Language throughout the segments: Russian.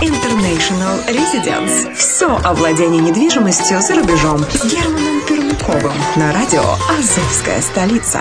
International Residence. Все о владении недвижимостью за рубежом с Германом Пермяковым на радио «Азовская столица».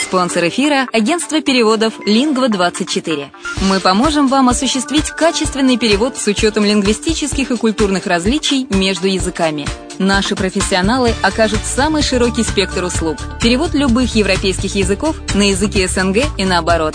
Спонсор эфира – агентство переводов «Лингва-24». Мы поможем вам осуществить качественный перевод с учетом лингвистических и культурных различий между языками. Наши профессионалы окажут самый широкий спектр услуг. Перевод любых европейских языков на языки СНГ и наоборот.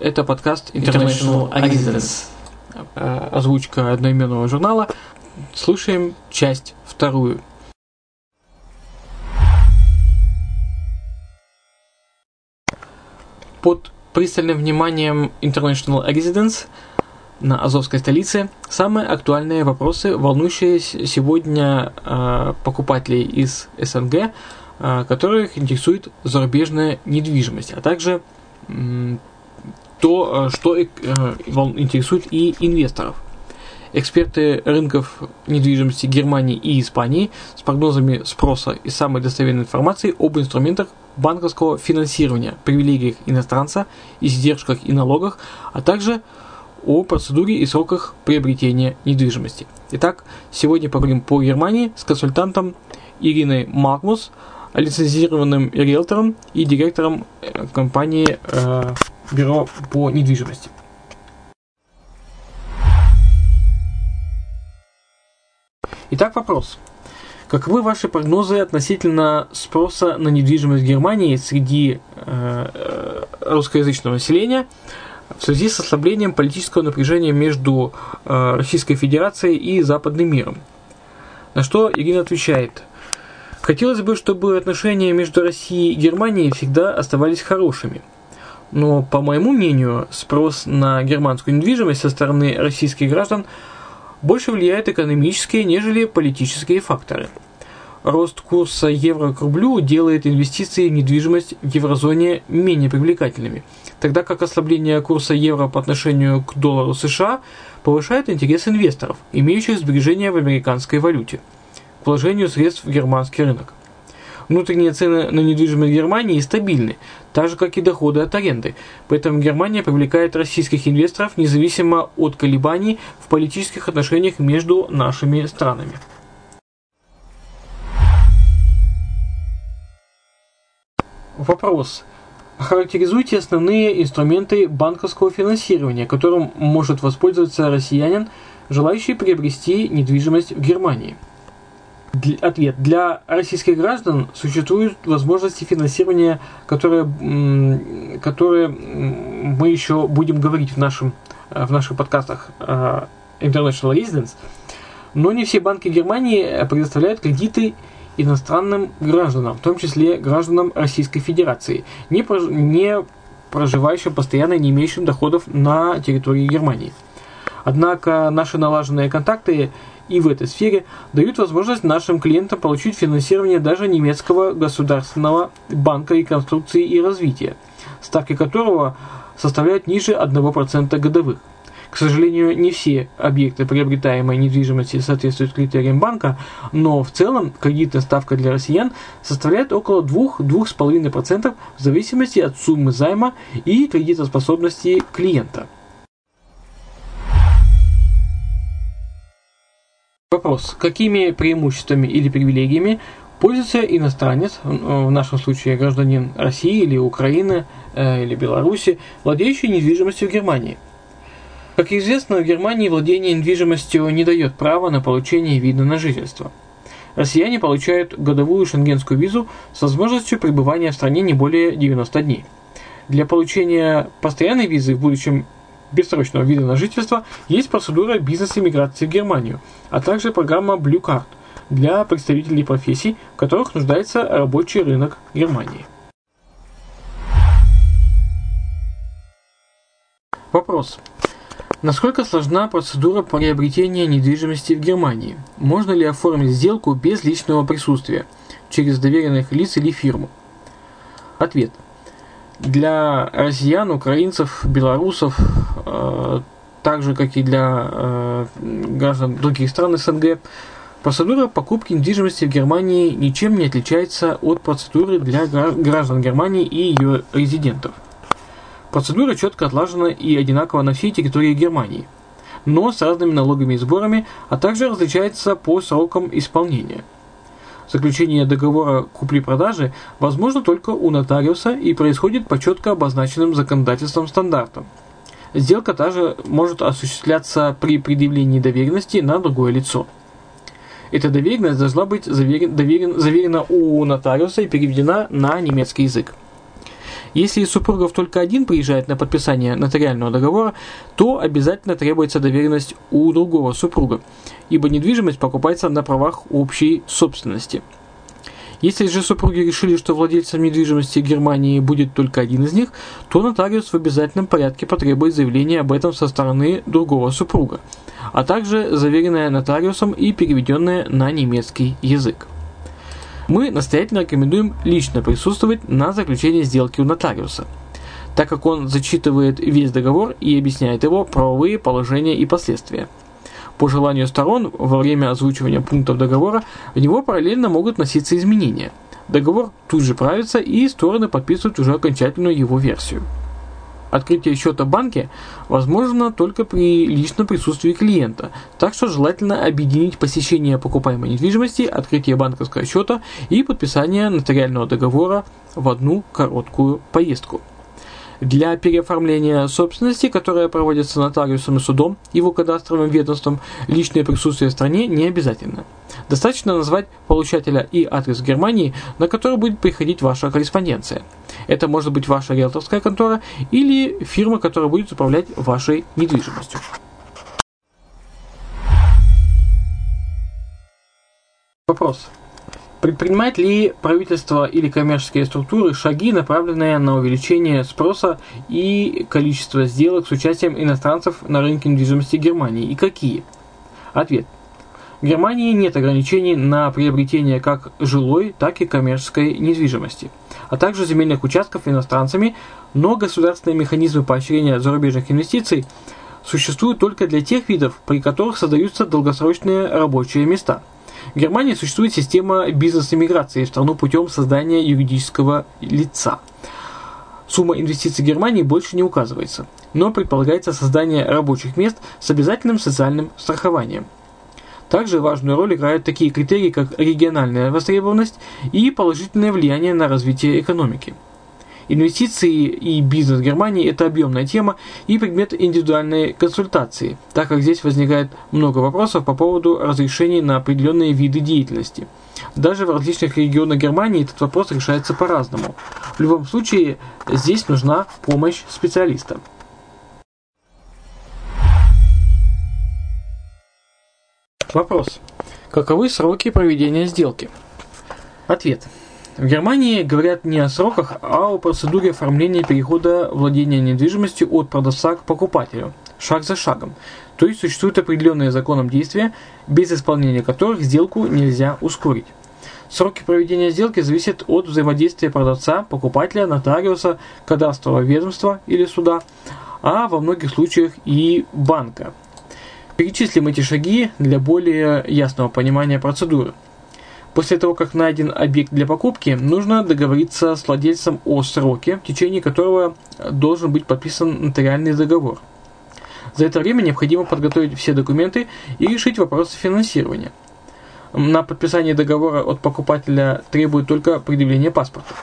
это подкаст International Agents. Э, озвучка одноименного журнала. Слушаем часть вторую. Под пристальным вниманием International Residence на Азовской столице самые актуальные вопросы, волнующие сегодня э, покупателей из СНГ, э, которых интересует зарубежная недвижимость, а также то, э, что э, интересует и инвесторов. Эксперты рынков недвижимости Германии и Испании с прогнозами спроса и самой достоверной информацией об инструментах банковского финансирования, привилегиях иностранца, издержках и налогах, а также о процедуре и сроках приобретения недвижимости. Итак, сегодня поговорим по Германии с консультантом Ириной Магнус, лицензированным риэлтором и директором э, компании э, бюро по недвижимости. Итак, вопрос. Каковы ваши прогнозы относительно спроса на недвижимость Германии среди э, э, русскоязычного населения в связи с ослаблением политического напряжения между э, Российской Федерацией и западным миром? На что Ирина отвечает. Хотелось бы, чтобы отношения между Россией и Германией всегда оставались хорошими – но, по моему мнению, спрос на германскую недвижимость со стороны российских граждан больше влияет экономические, нежели политические факторы. Рост курса евро к рублю делает инвестиции в недвижимость в еврозоне менее привлекательными, тогда как ослабление курса евро по отношению к доллару США повышает интерес инвесторов, имеющих сбережения в американской валюте, к вложению средств в германский рынок. Внутренние цены на недвижимость Германии стабильны, так же как и доходы от аренды. Поэтому Германия привлекает российских инвесторов независимо от колебаний в политических отношениях между нашими странами. Вопрос. Характеризуйте основные инструменты банковского финансирования, которым может воспользоваться россиянин, желающий приобрести недвижимость в Германии. Ответ. Для российских граждан существуют возможности финансирования, которые, которые мы еще будем говорить в нашем э, в наших подкастах э, International Residence, но не все банки Германии предоставляют кредиты иностранным гражданам, в том числе гражданам Российской Федерации, не, прож... не проживающим постоянно, не имеющим доходов на территории Германии. Однако наши налаженные контакты и в этой сфере дают возможность нашим клиентам получить финансирование даже немецкого государственного банка реконструкции и развития, ставки которого составляют ниже 1% годовых. К сожалению, не все объекты приобретаемой недвижимости соответствуют критериям банка, но в целом кредитная ставка для россиян составляет около 2-2,5% в зависимости от суммы займа и кредитоспособности клиента. Вопрос. Какими преимуществами или привилегиями пользуется иностранец, в нашем случае гражданин России или Украины э, или Беларуси, владеющий недвижимостью в Германии? Как известно, в Германии владение недвижимостью не дает права на получение вида на жительство. Россияне получают годовую шенгенскую визу с возможностью пребывания в стране не более 90 дней. Для получения постоянной визы в будущем бессрочного вида на жительство есть процедура бизнес-иммиграции в Германию, а также программа Blue Card для представителей профессий, в которых нуждается рабочий рынок Германии. Вопрос. Насколько сложна процедура приобретения недвижимости в Германии? Можно ли оформить сделку без личного присутствия, через доверенных лиц или фирму? Ответ – для россиян, украинцев, белорусов, э, так же как и для э, граждан других стран СНГ, процедура покупки недвижимости в Германии ничем не отличается от процедуры для граждан Германии и ее резидентов. Процедура четко отлажена и одинакова на всей территории Германии, но с разными налогами и сборами, а также различается по срокам исполнения – Заключение договора купли-продажи возможно только у нотариуса и происходит по четко обозначенным законодательством стандартам. Сделка также может осуществляться при предъявлении доверенности на другое лицо. Эта доверенность должна быть заверен, заверена у нотариуса и переведена на немецкий язык. Если из супругов только один приезжает на подписание нотариального договора, то обязательно требуется доверенность у другого супруга, ибо недвижимость покупается на правах общей собственности. Если же супруги решили, что владельцем недвижимости Германии будет только один из них, то нотариус в обязательном порядке потребует заявления об этом со стороны другого супруга, а также заверенное нотариусом и переведенное на немецкий язык. Мы настоятельно рекомендуем лично присутствовать на заключении сделки у нотариуса, так как он зачитывает весь договор и объясняет его правовые положения и последствия. По желанию сторон, во время озвучивания пунктов договора, в него параллельно могут носиться изменения. Договор тут же правится и стороны подписывают уже окончательную его версию. Открытие счета в банке возможно только при личном присутствии клиента, так что желательно объединить посещение покупаемой недвижимости, открытие банковского счета и подписание нотариального договора в одну короткую поездку. Для переоформления собственности, которая проводится нотариусом и судом, его кадастровым ведомством, личное присутствие в стране не обязательно. Достаточно назвать получателя и адрес Германии, на который будет приходить ваша корреспонденция. Это может быть ваша риэлторская контора или фирма, которая будет управлять вашей недвижимостью. Вопрос. Предпринимает ли правительство или коммерческие структуры шаги, направленные на увеличение спроса и количества сделок с участием иностранцев на рынке недвижимости Германии и какие? Ответ. В Германии нет ограничений на приобретение как жилой, так и коммерческой недвижимости, а также земельных участков иностранцами, но государственные механизмы поощрения зарубежных инвестиций существуют только для тех видов, при которых создаются долгосрочные рабочие места – в Германии существует система бизнес-иммиграции в страну путем создания юридического лица. Сумма инвестиций Германии больше не указывается, но предполагается создание рабочих мест с обязательным социальным страхованием. Также важную роль играют такие критерии, как региональная востребованность и положительное влияние на развитие экономики – Инвестиции и бизнес Германии – это объемная тема и предмет индивидуальной консультации, так как здесь возникает много вопросов по поводу разрешений на определенные виды деятельности. Даже в различных регионах Германии этот вопрос решается по-разному. В любом случае, здесь нужна помощь специалиста. Вопрос. Каковы сроки проведения сделки? Ответ. В Германии говорят не о сроках, а о процедуре оформления перехода владения недвижимостью от продавца к покупателю, шаг за шагом. То есть существуют определенные законом действия, без исполнения которых сделку нельзя ускорить. Сроки проведения сделки зависят от взаимодействия продавца, покупателя, нотариуса, кадастрового ведомства или суда, а во многих случаях и банка. Перечислим эти шаги для более ясного понимания процедуры. После того, как найден объект для покупки, нужно договориться с владельцем о сроке, в течение которого должен быть подписан нотариальный договор. За это время необходимо подготовить все документы и решить вопросы финансирования – на подписание договора от покупателя требует только предъявления паспорта.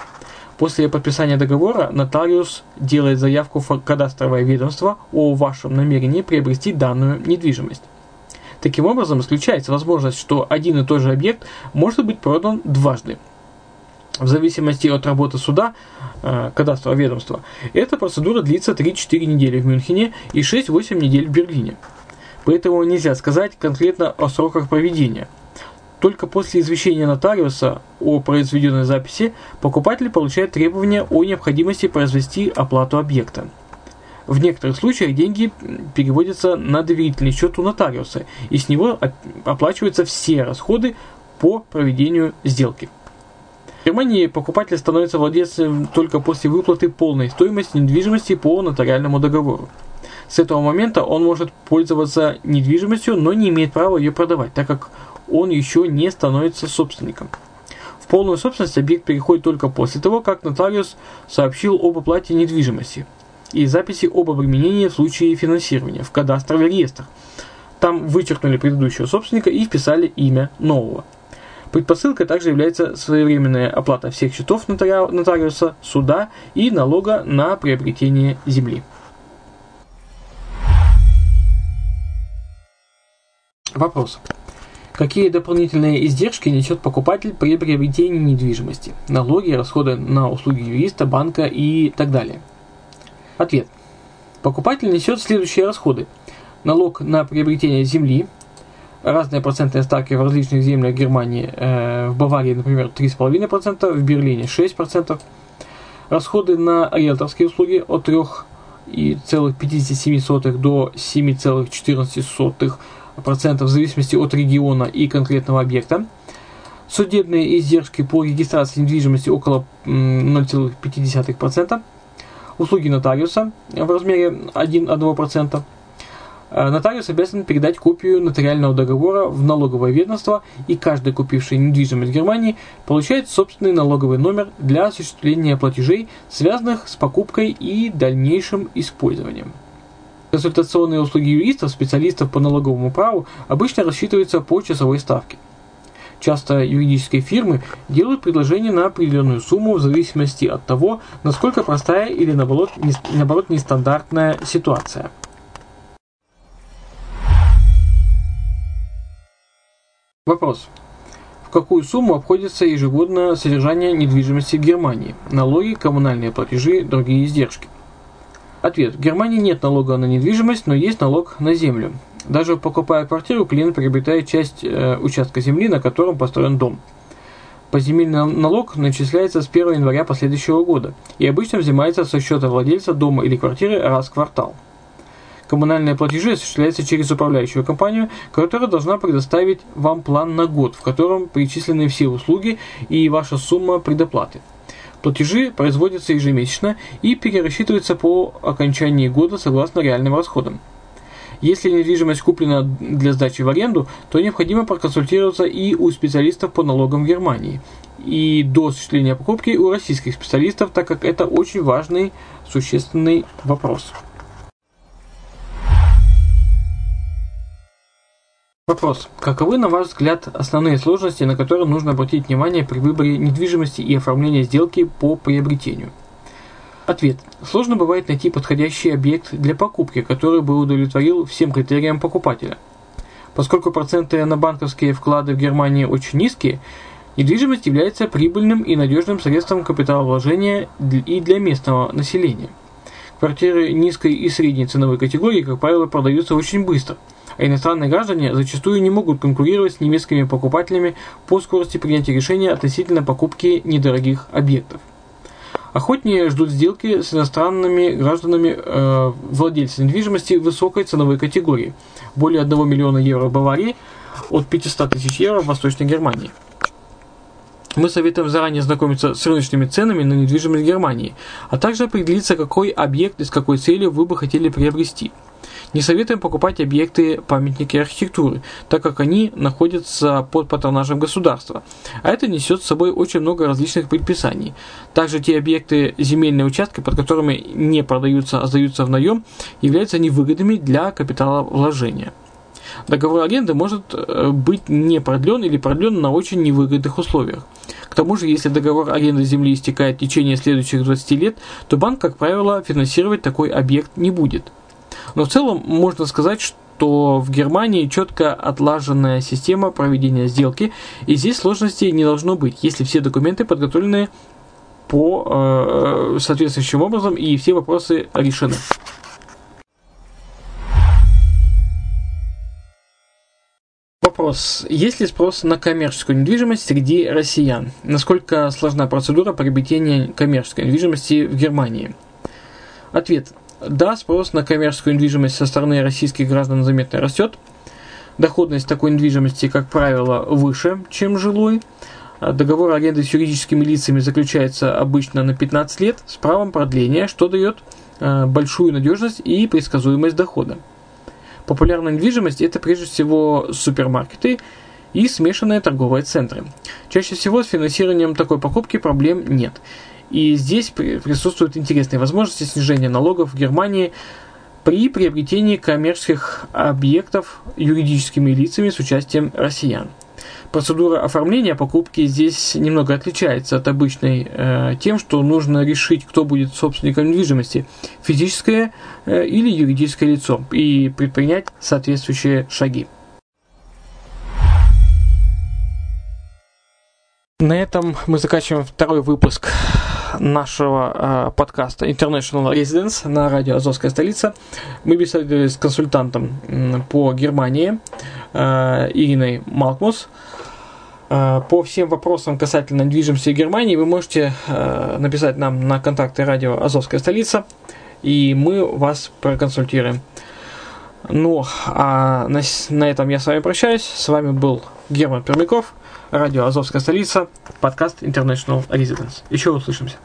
После подписания договора нотариус делает заявку в кадастровое ведомство о вашем намерении приобрести данную недвижимость. Таким образом, исключается возможность, что один и тот же объект может быть продан дважды. В зависимости от работы суда, э, кадастрового ведомства, эта процедура длится 3-4 недели в Мюнхене и 6-8 недель в Берлине. Поэтому нельзя сказать конкретно о сроках проведения – только после извещения нотариуса о произведенной записи покупатель получает требование о необходимости произвести оплату объекта. В некоторых случаях деньги переводятся на доверительный счет у нотариуса, и с него оплачиваются все расходы по проведению сделки. В Германии покупатель становится владельцем только после выплаты полной стоимости недвижимости по нотариальному договору. С этого момента он может пользоваться недвижимостью, но не имеет права ее продавать, так как он еще не становится собственником. В полную собственность объект переходит только после того, как нотариус сообщил об оплате недвижимости и записи об обременении в случае финансирования в кадастровый реестр. Там вычеркнули предыдущего собственника и вписали имя нового. Предпосылкой также является своевременная оплата всех счетов нотариуса, суда и налога на приобретение земли. Вопрос. Какие дополнительные издержки несет покупатель при приобретении недвижимости? Налоги, расходы на услуги юриста, банка и так далее. Ответ. Покупатель несет следующие расходы. Налог на приобретение земли, разные процентные ставки в различных землях Германии, э, в Баварии, например, 3,5%, в Берлине 6%. Расходы на риэлторские услуги от 3,57 до 7,14% процентов в зависимости от региона и конкретного объекта. Судебные издержки по регистрации недвижимости около 0,5%. Услуги нотариуса в размере 1,1%. Э, нотариус обязан передать копию нотариального договора в налоговое ведомство, и каждый купивший недвижимость в Германии получает собственный налоговый номер для осуществления платежей, связанных с покупкой и дальнейшим использованием. Консультационные услуги юристов, специалистов по налоговому праву обычно рассчитываются по часовой ставке. Часто юридические фирмы делают предложение на определенную сумму в зависимости от того, насколько простая или наоборот, наоборот нестандартная ситуация. Вопрос. В какую сумму обходится ежегодно содержание недвижимости в Германии? Налоги, коммунальные платежи, другие издержки. Ответ. В Германии нет налога на недвижимость, но есть налог на землю. Даже покупая квартиру, клиент приобретает часть э, участка земли, на котором построен дом. Поземельный налог начисляется с 1 января последующего года и обычно взимается со счета владельца дома или квартиры раз в квартал. Коммунальные платежи осуществляются через управляющую компанию, которая должна предоставить вам план на год, в котором перечислены все услуги и ваша сумма предоплаты. Платежи производятся ежемесячно и перерасчитываются по окончании года согласно реальным расходам. Если недвижимость куплена для сдачи в аренду, то необходимо проконсультироваться и у специалистов по налогам Германии, и до осуществления покупки у российских специалистов, так как это очень важный, существенный вопрос. Вопрос. Каковы, на ваш взгляд, основные сложности, на которые нужно обратить внимание при выборе недвижимости и оформлении сделки по приобретению? Ответ. Сложно бывает найти подходящий объект для покупки, который бы удовлетворил всем критериям покупателя. Поскольку проценты на банковские вклады в Германии очень низкие, недвижимость является прибыльным и надежным средством капиталовложения и для местного населения – Квартиры низкой и средней ценовой категории, как правило, продаются очень быстро – а иностранные граждане зачастую не могут конкурировать с немецкими покупателями по скорости принятия решения относительно покупки недорогих объектов. Охотнее ждут сделки с иностранными гражданами э, владельцев недвижимости высокой ценовой категории, более 1 миллиона евро в Баварии, от 500 тысяч евро в Восточной Германии. Мы советуем заранее знакомиться с рыночными ценами на недвижимость Германии, а также определиться, какой объект и с какой целью вы бы хотели приобрести – не советуем покупать объекты памятники архитектуры, так как они находятся под патронажем государства, а это несет с собой очень много различных предписаний. Также те объекты земельные участки, под которыми не продаются, а сдаются в наем, являются невыгодными для капитала вложения. Договор аренды может э, быть не продлен или продлен на очень невыгодных условиях. К тому же, если договор аренды земли истекает в течение следующих 20 лет, то банк, как правило, финансировать такой объект не будет. Но в целом можно сказать, что в Германии четко отлаженная система проведения сделки, и здесь сложностей не должно быть, если все документы подготовлены по э, соответствующим образом и все вопросы решены. Вопрос. Есть ли спрос на коммерческую недвижимость среди россиян? Насколько сложна процедура приобретения коммерческой недвижимости в Германии? Ответ. Да, спрос на коммерческую недвижимость со стороны российских граждан заметно растет. Доходность такой недвижимости, как правило, выше, чем жилой. Договор аренды с юридическими лицами заключается обычно на 15 лет с правом продления, что дает э, большую надежность и предсказуемость дохода. Популярная недвижимость – это прежде всего супермаркеты и смешанные торговые центры. Чаще всего с финансированием такой покупки проблем нет – и здесь присутствуют интересные возможности снижения налогов в Германии при приобретении коммерческих объектов юридическими лицами с участием россиян. Процедура оформления покупки здесь немного отличается от обычной э, тем, что нужно решить, кто будет собственником недвижимости, физическое э, или юридическое лицо, и предпринять соответствующие шаги. На этом мы заканчиваем второй выпуск нашего э, подкаста International Residence на радио Азовская столица. Мы беседовали с консультантом по Германии э, Ириной Малкмус. Э, по всем вопросам касательно недвижимости Германии вы можете написать нам на контакты радио Азовская столица, и мы вас проконсультируем. Ну, а на, на этом я с вами прощаюсь. С вами был Герман Пермяков, радио Азовская столица, подкаст International Residence. Еще услышимся.